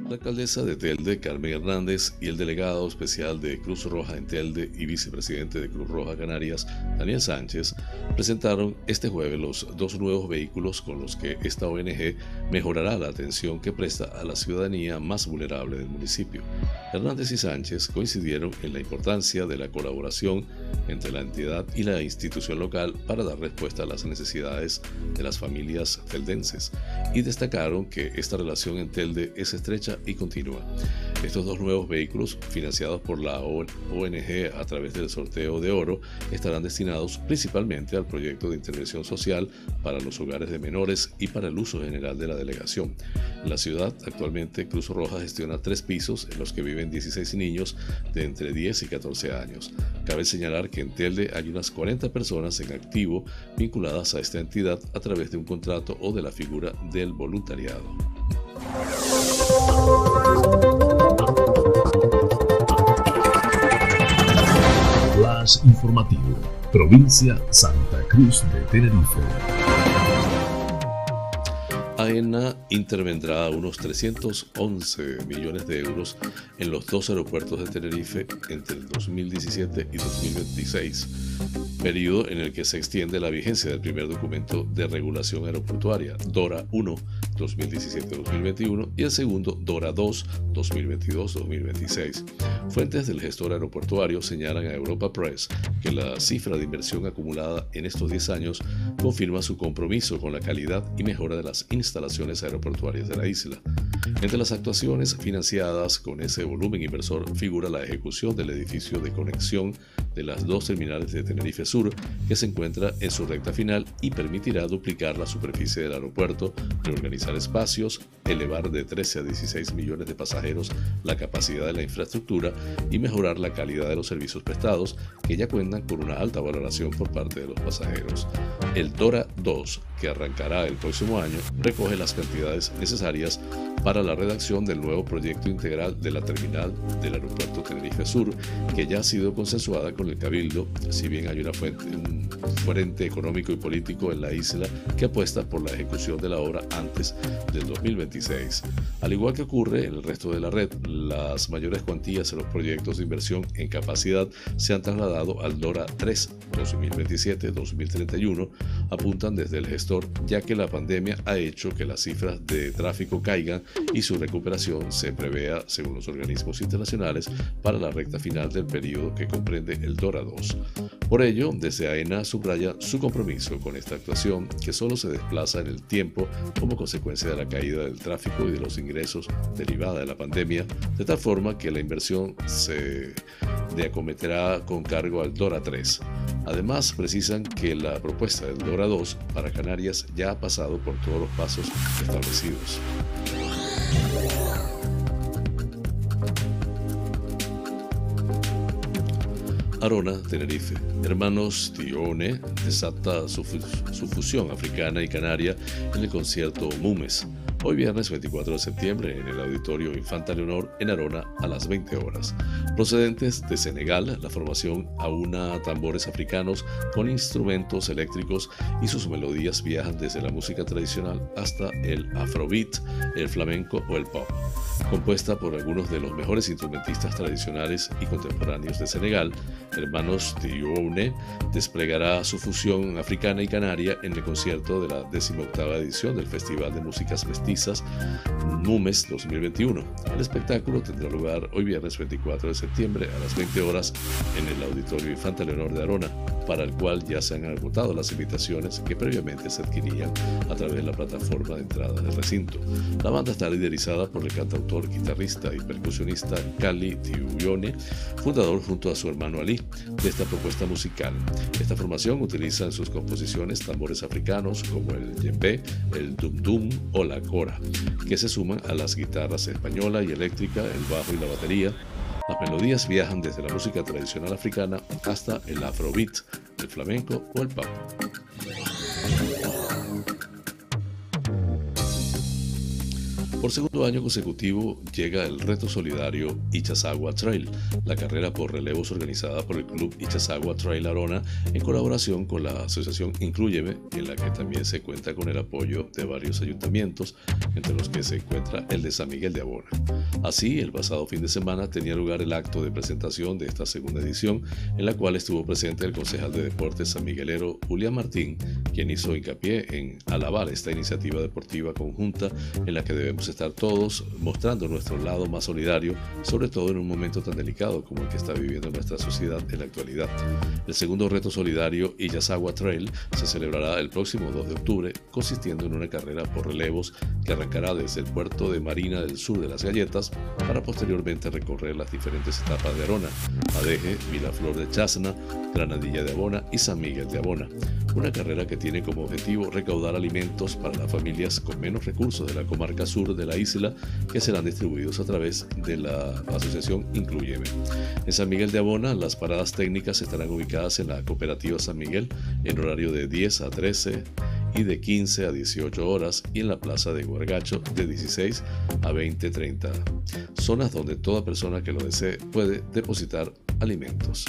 La alcaldesa de Telde, Carmen Hernández, y el delegado especial de Cruz Roja en Telde y vicepresidente de Cruz Roja Canarias, Daniel Sánchez, presentaron este jueves los dos nuevos vehículos con los que esta ONG mejorará la atención que presta a la ciudadanía más vulnerable del municipio. Hernández y Sánchez coincidieron en la importancia de la colaboración entre la entidad y la institución local para dar respuesta a las necesidades de las familias teldenses y destacaron que esta relación en Telde es estrecha y continua. Estos dos nuevos vehículos, financiados por la ONG a través del sorteo de oro, estarán destinados principalmente al proyecto de intervención social para los hogares de menores y para el uso general de la delegación. La ciudad, actualmente Cruz Roja gestiona tres pisos en los que viven 16 niños de entre 10 y 14 años. Cabe señalar que en Telde hay unas 40 personas en activo vinculadas a esta entidad a través de un contrato o de la figura del voluntariado. Flash informativo, provincia Santa Cruz de Tenerife. AENA intervendrá unos 311 millones de euros en los dos aeropuertos de Tenerife entre el 2017 y 2026, periodo en el que se extiende la vigencia del primer documento de regulación aeroportuaria, DORA 1, 2017-2021 y el segundo DORA 2 2022-2026. Fuentes del gestor aeroportuario señalan a Europa Press que la cifra de inversión acumulada en estos 10 años confirma su compromiso con la calidad y mejora de las instalaciones aeroportuarias de la isla. Entre las actuaciones financiadas con ese volumen inversor figura la ejecución del edificio de conexión de las dos terminales de Tenerife Sur, que se encuentra en su recta final y permitirá duplicar la superficie del aeropuerto, reorganizar espacios, elevar de 13 a 16 millones de pasajeros la capacidad de la infraestructura y mejorar la calidad de los servicios prestados, que ya cuentan con una alta valoración por parte de los pasajeros. El Dora 2, que arrancará el próximo año, recoge las cantidades necesarias para la redacción del nuevo proyecto integral de la terminal del aeropuerto Tenerife Sur, que ya ha sido consensuada con el Cabildo, si bien hay una fuente, un frente económico y político en la isla que apuesta por la ejecución de la obra antes del 2026. Al igual que ocurre en el resto de la red, las mayores cuantías en los proyectos de inversión en capacidad se han trasladado al DORA 3 2027-2031, apuntan desde el gestor, ya que la pandemia ha hecho que las cifras de tráfico caigan y su recuperación se prevea, según los organismos internacionales, para la recta final del periodo que comprende el DORA 2. Por ello, desde AENA subraya su compromiso con esta actuación que solo se desplaza en el tiempo como consecuencia de la caída del tráfico y de los ingresos derivada de la pandemia, de tal forma que la inversión se acometerá con cargo al DORA 3. Además, precisan que la propuesta del DORA 2 para Canarias ya ha pasado por todos los pasos establecidos. Arona, Tenerife. Hermanos Tione desata su, su, fusión africana y canaria en el concierto Mumes, hoy viernes 24 de septiembre en el Auditorio Infanta Leonor en Arona a las 20 horas. Procedentes de Senegal, la formación aúna tambores africanos con instrumentos eléctricos y sus melodías viajan desde la música tradicional hasta el afrobeat, el flamenco o el pop. Compuesta por algunos de los mejores instrumentistas tradicionales y contemporáneos de Senegal, Hermanos Dioune desplegará su fusión africana y canaria en el concierto de la 18 edición del Festival de Músicas Mestizas Mumes 2021. El espectáculo tendrá lugar hoy viernes 24 de septiembre a las 20 horas en el Auditorio Infanta Leonor de Arona, para el cual ya se han agotado las invitaciones que previamente se adquirían a través de la plataforma de entrada del recinto. La banda está liderizada por el cantautor, guitarrista y percusionista Cali Tiuyone, fundador junto a su hermano Ali de esta propuesta musical. Esta formación utiliza en sus composiciones tambores africanos como el yembe, el dum dum o la que se suman a las guitarras española y eléctrica, el bajo y la batería. Las melodías viajan desde la música tradicional africana hasta el afrobeat, el flamenco o el pop. Por segundo año consecutivo llega el reto solidario Ichazagua Trail, la carrera por relevos organizada por el Club Ichazagua Trail Arona en colaboración con la asociación Incluyeme, en la que también se cuenta con el apoyo de varios ayuntamientos, entre los que se encuentra el de San Miguel de Abona. Así, el pasado fin de semana tenía lugar el acto de presentación de esta segunda edición, en la cual estuvo presente el concejal de deportes san miguelero Julián Martín, quien hizo hincapié en alabar esta iniciativa deportiva conjunta en la que debemos estar todos mostrando nuestro lado más solidario, sobre todo en un momento tan delicado como el que está viviendo nuestra sociedad en la actualidad. El segundo reto solidario, Iyazagua Trail, se celebrará el próximo 2 de octubre, consistiendo en una carrera por relevos que arrancará desde el puerto de Marina del Sur de las Galletas para posteriormente recorrer las diferentes etapas de Arona, Adeje, Vilaflor de Chasna, Granadilla de Abona y San Miguel de Abona. Una carrera que tiene como objetivo recaudar alimentos para las familias con menos recursos de la comarca sur de la isla que serán distribuidos a través de la asociación Incluyeme. En San Miguel de Abona, las paradas técnicas estarán ubicadas en la cooperativa San Miguel en horario de 10 a 13 y de 15 a 18 horas y en la plaza de Guargacho de 16 a 20-30, zonas donde toda persona que lo desee puede depositar alimentos.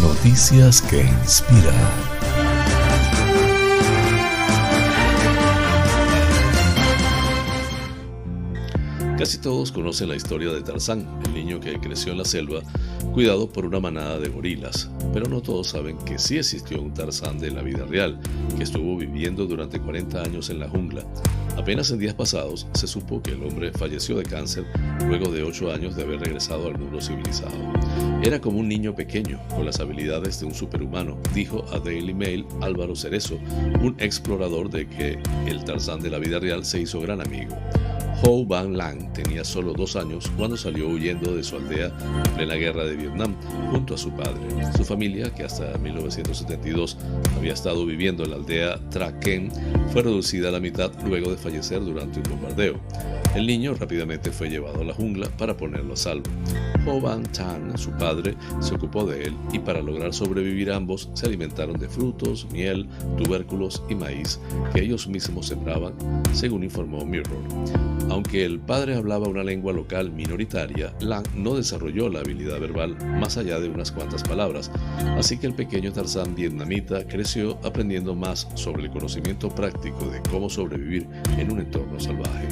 Noticias que inspiran. Casi todos conocen la historia de Tarzán, el niño que creció en la selva cuidado por una manada de gorilas. Pero no todos saben que sí existió un Tarzán de la vida real, que estuvo viviendo durante 40 años en la jungla. Apenas en días pasados se supo que el hombre falleció de cáncer luego de 8 años de haber regresado al mundo civilizado. Era como un niño pequeño, con las habilidades de un superhumano, dijo a Daily Mail Álvaro Cerezo, un explorador de que el Tarzán de la vida real se hizo gran amigo. Ho Van Lang tenía solo dos años cuando salió huyendo de su aldea en plena guerra de Vietnam junto a su padre. Su familia, que hasta 1972 había estado viviendo en la aldea Tra Ken, fue reducida a la mitad luego de fallecer durante un bombardeo. El niño rápidamente fue llevado a la jungla para ponerlo a salvo. Ho Van Tan, su padre, se ocupó de él y para lograr sobrevivir ambos se alimentaron de frutos, miel, tubérculos y maíz que ellos mismos sembraban, según informó Mirror. Aunque el padre hablaba una lengua local minoritaria, Lang no desarrolló la habilidad verbal más allá de unas cuantas palabras, así que el pequeño Tarzán vietnamita creció aprendiendo más sobre el conocimiento práctico de cómo sobrevivir en un entorno salvaje.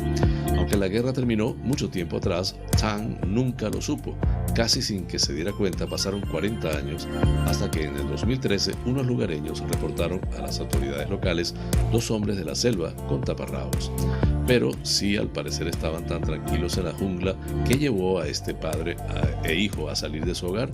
Aunque la guerra terminó mucho tiempo atrás, Tang nunca lo supo. Casi sin que se diera cuenta pasaron 40 años hasta que en el 2013 unos lugareños reportaron a las autoridades locales dos hombres de la selva con taparrabos. Pero sí al parecer estaban tan tranquilos en la jungla que llevó a este padre e hijo a salir de su hogar.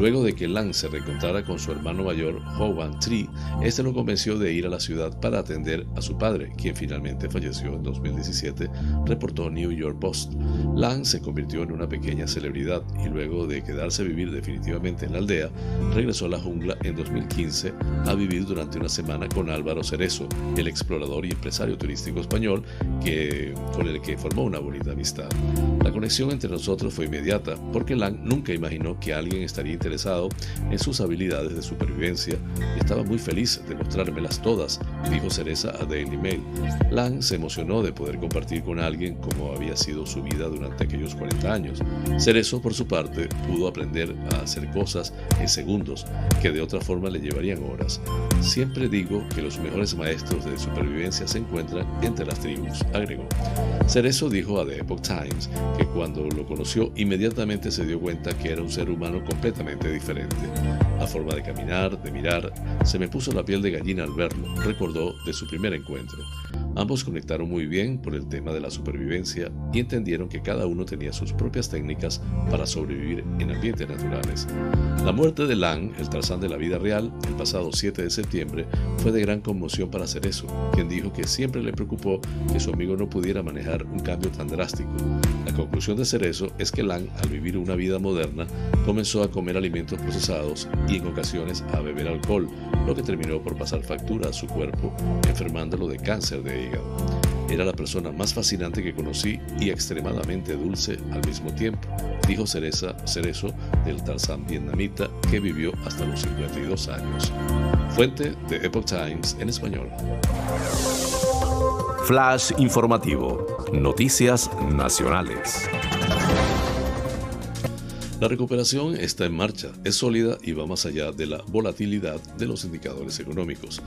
Luego de que Lang se reencontrara con su hermano mayor, Hovan Tree, este lo convenció de ir a la ciudad para atender a su padre, quien finalmente falleció en 2017, reportó New York Post. Lang se convirtió en una pequeña celebridad y luego de quedarse a vivir definitivamente en la aldea, regresó a la jungla en 2015 a vivir durante una semana con Álvaro Cerezo, el explorador y empresario turístico español que, con el que formó una bonita amistad. La conexión entre nosotros fue inmediata porque Lang nunca imaginó que alguien estaría interesado en sus habilidades de supervivencia y estaba muy feliz de mostrármelas todas, dijo Cereza a Daily Mail. Lang se emocionó de poder compartir con alguien como había sido su vida durante aquellos 40 años. Cerezo, por su parte, pudo aprender a hacer cosas en segundos que de otra forma le llevarían horas. Siempre digo que los mejores maestros de supervivencia se encuentran entre las tribus, agregó. Cerezo dijo a The Epoch Times que cuando lo conoció inmediatamente se dio cuenta que era un ser humano completamente diferente. La forma de caminar, de mirar, se me puso la piel de gallina al verlo, recordó de su primer encuentro. Ambos conectaron muy bien por el tema de la supervivencia y entendieron que cada uno tenía sus propias técnicas para sobrevivir en ambientes naturales. La muerte de Lang, el Tarzán de la vida real, el pasado 7 de septiembre, fue de gran conmoción para Cerezo, quien dijo que siempre le preocupó que su amigo no pudiera manejar un cambio tan drástico. La conclusión de Cerezo es que Lang, al vivir una vida moderna, comenzó a comer alimentos procesados y en ocasiones a beber alcohol, lo que terminó por pasar factura a su cuerpo, enfermándolo de cáncer de hígado. Era la persona más fascinante que conocí y extremadamente dulce al mismo tiempo, dijo Cereza, Cerezo del Tarzán vietnamita que vivió hasta los 52 años. Fuente de Epoch Times en español. Flash informativo. Noticias nacionales. La recuperación está en marcha, es sólida y va más allá de la volatilidad de los indicadores económicos.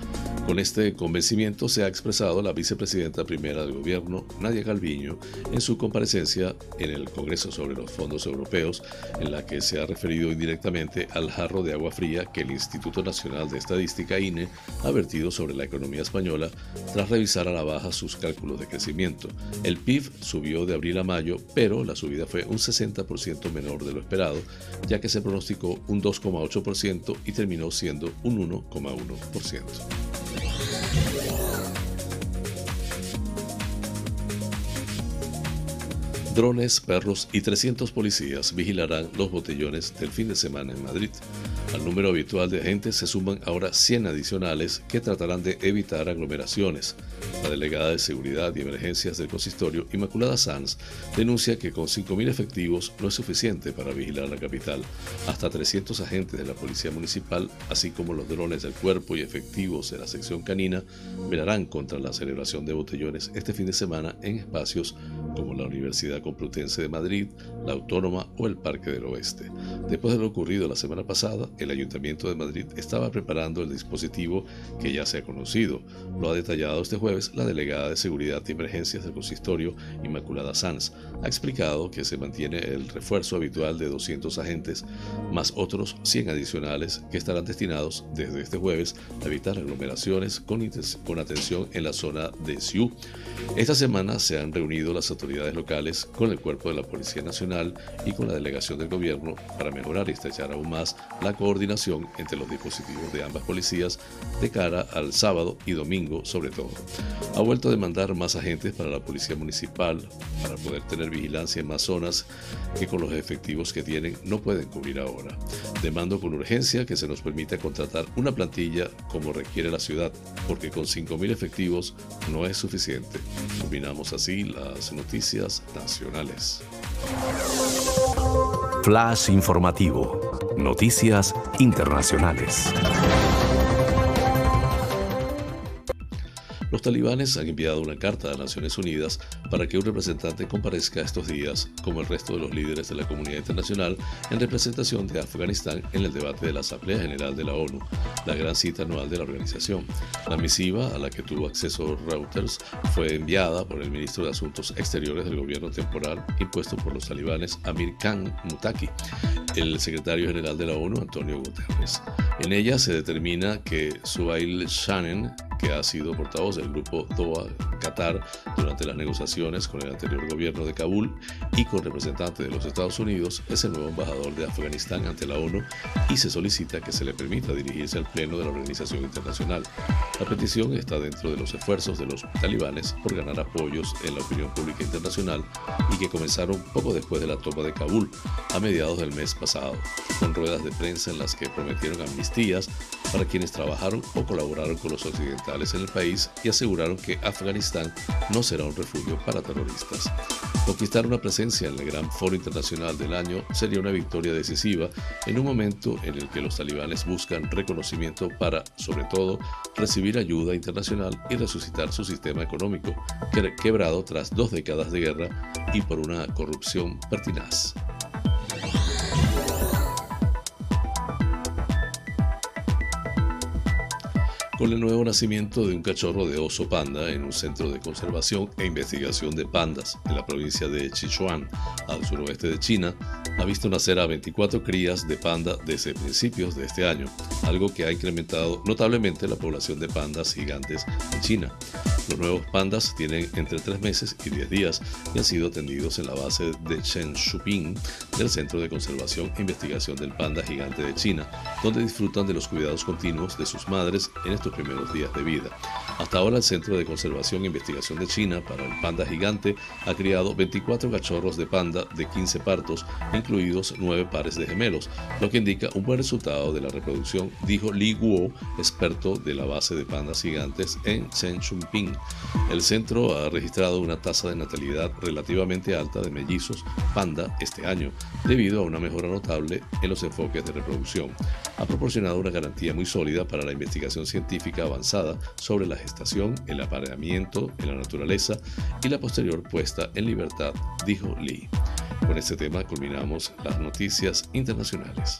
Con este convencimiento se ha expresado la vicepresidenta primera del gobierno, Nadia Calviño, en su comparecencia en el Congreso sobre los fondos europeos, en la que se ha referido indirectamente al jarro de agua fría que el Instituto Nacional de Estadística INE ha vertido sobre la economía española tras revisar a la baja sus cálculos de crecimiento. El PIB subió de abril a mayo, pero la subida fue un 60% menor de lo esperado ya que se pronosticó un 2,8% y terminó siendo un 1,1%. Drones, perros y 300 policías vigilarán los botellones del fin de semana en Madrid. Al número habitual de agentes se suman ahora 100 adicionales que tratarán de evitar aglomeraciones. La delegada de Seguridad y Emergencias del consistorio, Inmaculada Sanz, denuncia que con 5.000 efectivos no es suficiente para vigilar la capital. Hasta 300 agentes de la Policía Municipal, así como los drones del cuerpo y efectivos de la sección canina, velarán contra la celebración de botellones este fin de semana en espacios como la Universidad Complutense de Madrid, la Autónoma o el Parque del Oeste. Después de lo ocurrido la semana pasada, el Ayuntamiento de Madrid estaba preparando el dispositivo que ya se ha conocido. Lo ha detallado este jueves la delegada de Seguridad y Emergencias del consistorio, Inmaculada Sanz. Ha explicado que se mantiene el refuerzo habitual de 200 agentes, más otros 100 adicionales que estarán destinados desde este jueves a evitar aglomeraciones con, con atención en la zona de Siú. Esta semana se han reunido las autoridades locales con el cuerpo de la Policía Nacional y con la delegación del gobierno para mejorar y estrechar aún más la coordinación entre los dispositivos de ambas policías de cara al sábado y domingo sobre todo. Ha vuelto a demandar más agentes para la Policía Municipal para poder tener vigilancia en más zonas que con los efectivos que tienen no pueden cubrir ahora. Demando con urgencia que se nos permita contratar una plantilla como requiere la ciudad, porque con 5.000 efectivos no es suficiente. Terminamos así las noticias nacionales. Flash informativo. Noticias internacionales. Los talibanes han enviado una carta a Naciones Unidas para que un representante comparezca estos días, como el resto de los líderes de la comunidad internacional, en representación de Afganistán en el debate de la Asamblea General de la ONU, la gran cita anual de la organización. La misiva, a la que tuvo acceso Reuters, fue enviada por el ministro de Asuntos Exteriores del gobierno temporal impuesto por los talibanes Amir Khan Mutaki, el secretario general de la ONU, Antonio Guterres. En ella se determina que Suhail Shannon, que ha sido portavoz del grupo Doha Qatar durante las negociaciones con el anterior gobierno de Kabul y con representantes de los Estados Unidos, es el nuevo embajador de Afganistán ante la ONU y se solicita que se le permita dirigirse al Pleno de la Organización Internacional. La petición está dentro de los esfuerzos de los talibanes por ganar apoyos en la opinión pública internacional y que comenzaron poco después de la toma de Kabul, a mediados del mes pasado, con ruedas de prensa en las que prometieron amnistías para quienes trabajaron o colaboraron con los occidentales en el país y aseguraron que Afganistán no será un refugio para terroristas. Conquistar una presencia en el gran foro internacional del año sería una victoria decisiva en un momento en el que los talibanes buscan reconocimiento para, sobre todo, recibir ayuda internacional y resucitar su sistema económico, quebrado tras dos décadas de guerra y por una corrupción pertinaz. Con el nuevo nacimiento de un cachorro de oso panda en un centro de conservación e investigación de pandas en la provincia de Sichuan, al suroeste de China, ha visto nacer a 24 crías de panda desde principios de este año, algo que ha incrementado notablemente la población de pandas gigantes en China. Los nuevos pandas tienen entre 3 meses y 10 días y han sido atendidos en la base de Shuping del Centro de Conservación e Investigación del Panda Gigante de China, donde disfrutan de los cuidados continuos de sus madres en estos primeros días de vida. Hasta ahora el Centro de Conservación e Investigación de China para el Panda Gigante ha criado 24 cachorros de panda de 15 partos, incluidos 9 pares de gemelos, lo que indica un buen resultado de la reproducción, dijo Li Guo, experto de la base de pandas gigantes en Shenzhen el centro ha registrado una tasa de natalidad relativamente alta de mellizos panda este año, debido a una mejora notable en los enfoques de reproducción. Ha proporcionado una garantía muy sólida para la investigación científica avanzada sobre la gestación, el apareamiento en la naturaleza y la posterior puesta en libertad, dijo Lee. Con este tema culminamos las noticias internacionales.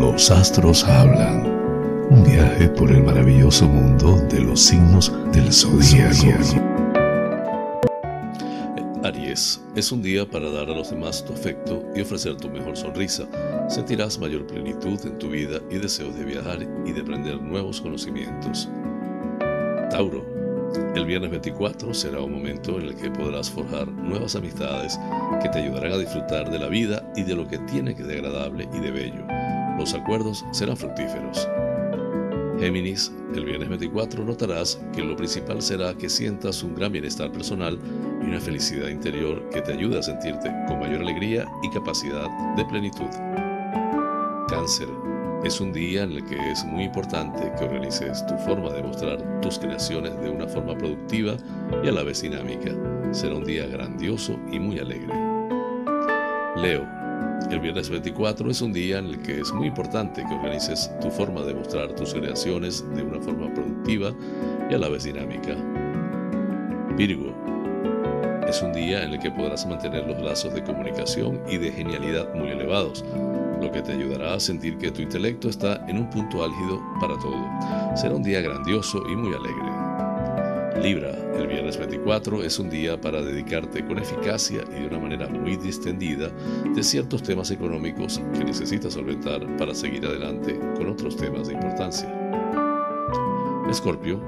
Los astros hablan. Un viaje por el maravilloso mundo de los signos del zodiaco. Aries, es un día para dar a los demás tu afecto y ofrecer tu mejor sonrisa. Sentirás mayor plenitud en tu vida y deseos de viajar y de aprender nuevos conocimientos. Tauro, el viernes 24 será un momento en el que podrás forjar nuevas amistades que te ayudarán a disfrutar de la vida y de lo que tiene de agradable y de bello los acuerdos serán fructíferos. Géminis, el viernes 24 notarás que lo principal será que sientas un gran bienestar personal y una felicidad interior que te ayude a sentirte con mayor alegría y capacidad de plenitud. Cáncer, es un día en el que es muy importante que organices tu forma de mostrar tus creaciones de una forma productiva y a la vez dinámica. Será un día grandioso y muy alegre. Leo, El viernes 24 es un día en el que es muy importante que organices tu forma de mostrar tus creaciones de una forma productiva y a la vez dinámica. Virgo. Es un día en el que podrás mantener los lazos de comunicación y de genialidad muy elevados, lo que te ayudará a sentir que tu intelecto está en un punto álgido para todo. Será un día grandioso y muy alegre. Libra, el viernes 24 es un día para dedicarte con eficacia y de una manera muy distendida de ciertos temas económicos que necesitas solventar para seguir adelante con otros temas de importancia. Escorpio,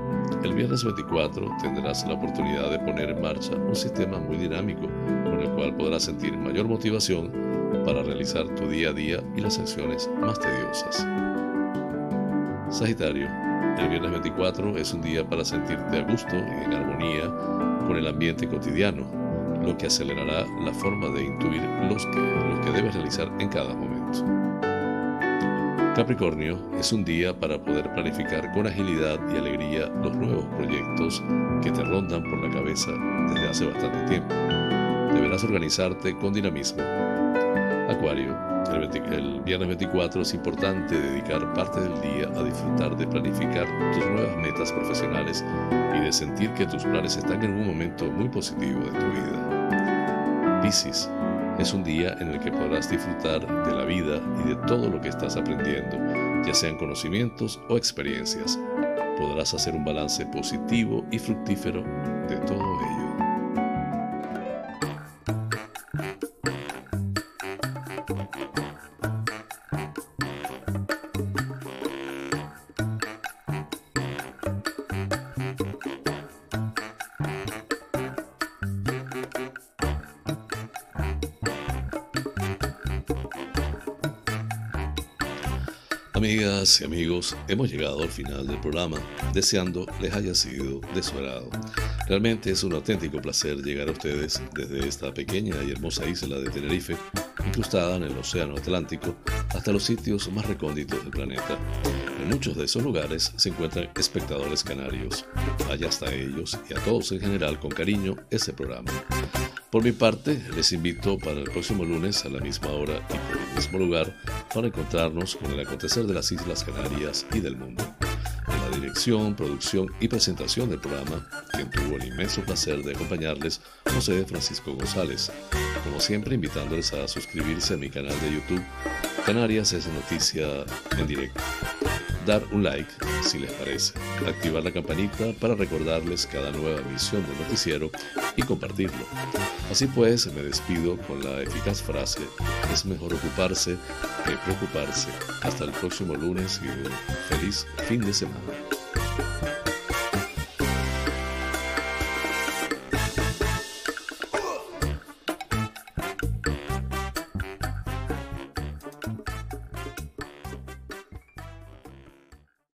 el viernes 24 tendrás la oportunidad de poner en marcha un sistema muy dinámico con el cual podrás sentir mayor motivación para realizar tu día a día y las acciones más tediosas. Sagitario, el viernes 24 es un día para sentirte a gusto y en armonía con el ambiente cotidiano, lo que acelerará la forma de intuir los que, lo que debes realizar en cada momento. Capricornio es un día para poder planificar con agilidad y alegría los nuevos proyectos que te rondan por la cabeza desde hace bastante tiempo. Deberás organizarte con dinamismo. Acuario, el, viernes 24 es importante dedicar parte del día a disfrutar de planificar tus nuevas metas profesionales y de sentir que tus planes están en un momento muy positivo de tu vida. Piscis, es un día en el que podrás disfrutar de la vida y de todo lo que estás aprendiendo, ya sean conocimientos o experiencias. Podrás hacer un balance positivo y fructífero de todo ello. Y amigos, hemos llegado al final del programa, deseando les haya sido de su agrado. Realmente es un auténtico placer llegar a ustedes desde esta pequeña y hermosa isla de Tenerife, incrustada en el Océano Atlántico, hasta los sitios más recónditos del planeta. En muchos de esos lugares se encuentran espectadores canarios. Vaya hasta ellos y a todos en general con cariño este programa. Por mi parte, les invito para el próximo lunes a la misma hora y por el mismo lugar para encontrarnos con el acontecer de las Islas Canarias y del mundo. En la dirección, producción y presentación del programa, quien tuvo el inmenso placer de acompañarles, José Francisco González. Como siempre, invitándoles a suscribirse a mi canal de YouTube, Canarias es noticia en directo dar un like si les parece, activar la campanita para recordarles cada nueva emisión del noticiero y compartirlo. Así pues, me despido con la eficaz frase, es mejor ocuparse que preocuparse. Hasta el próximo lunes y un feliz fin de semana.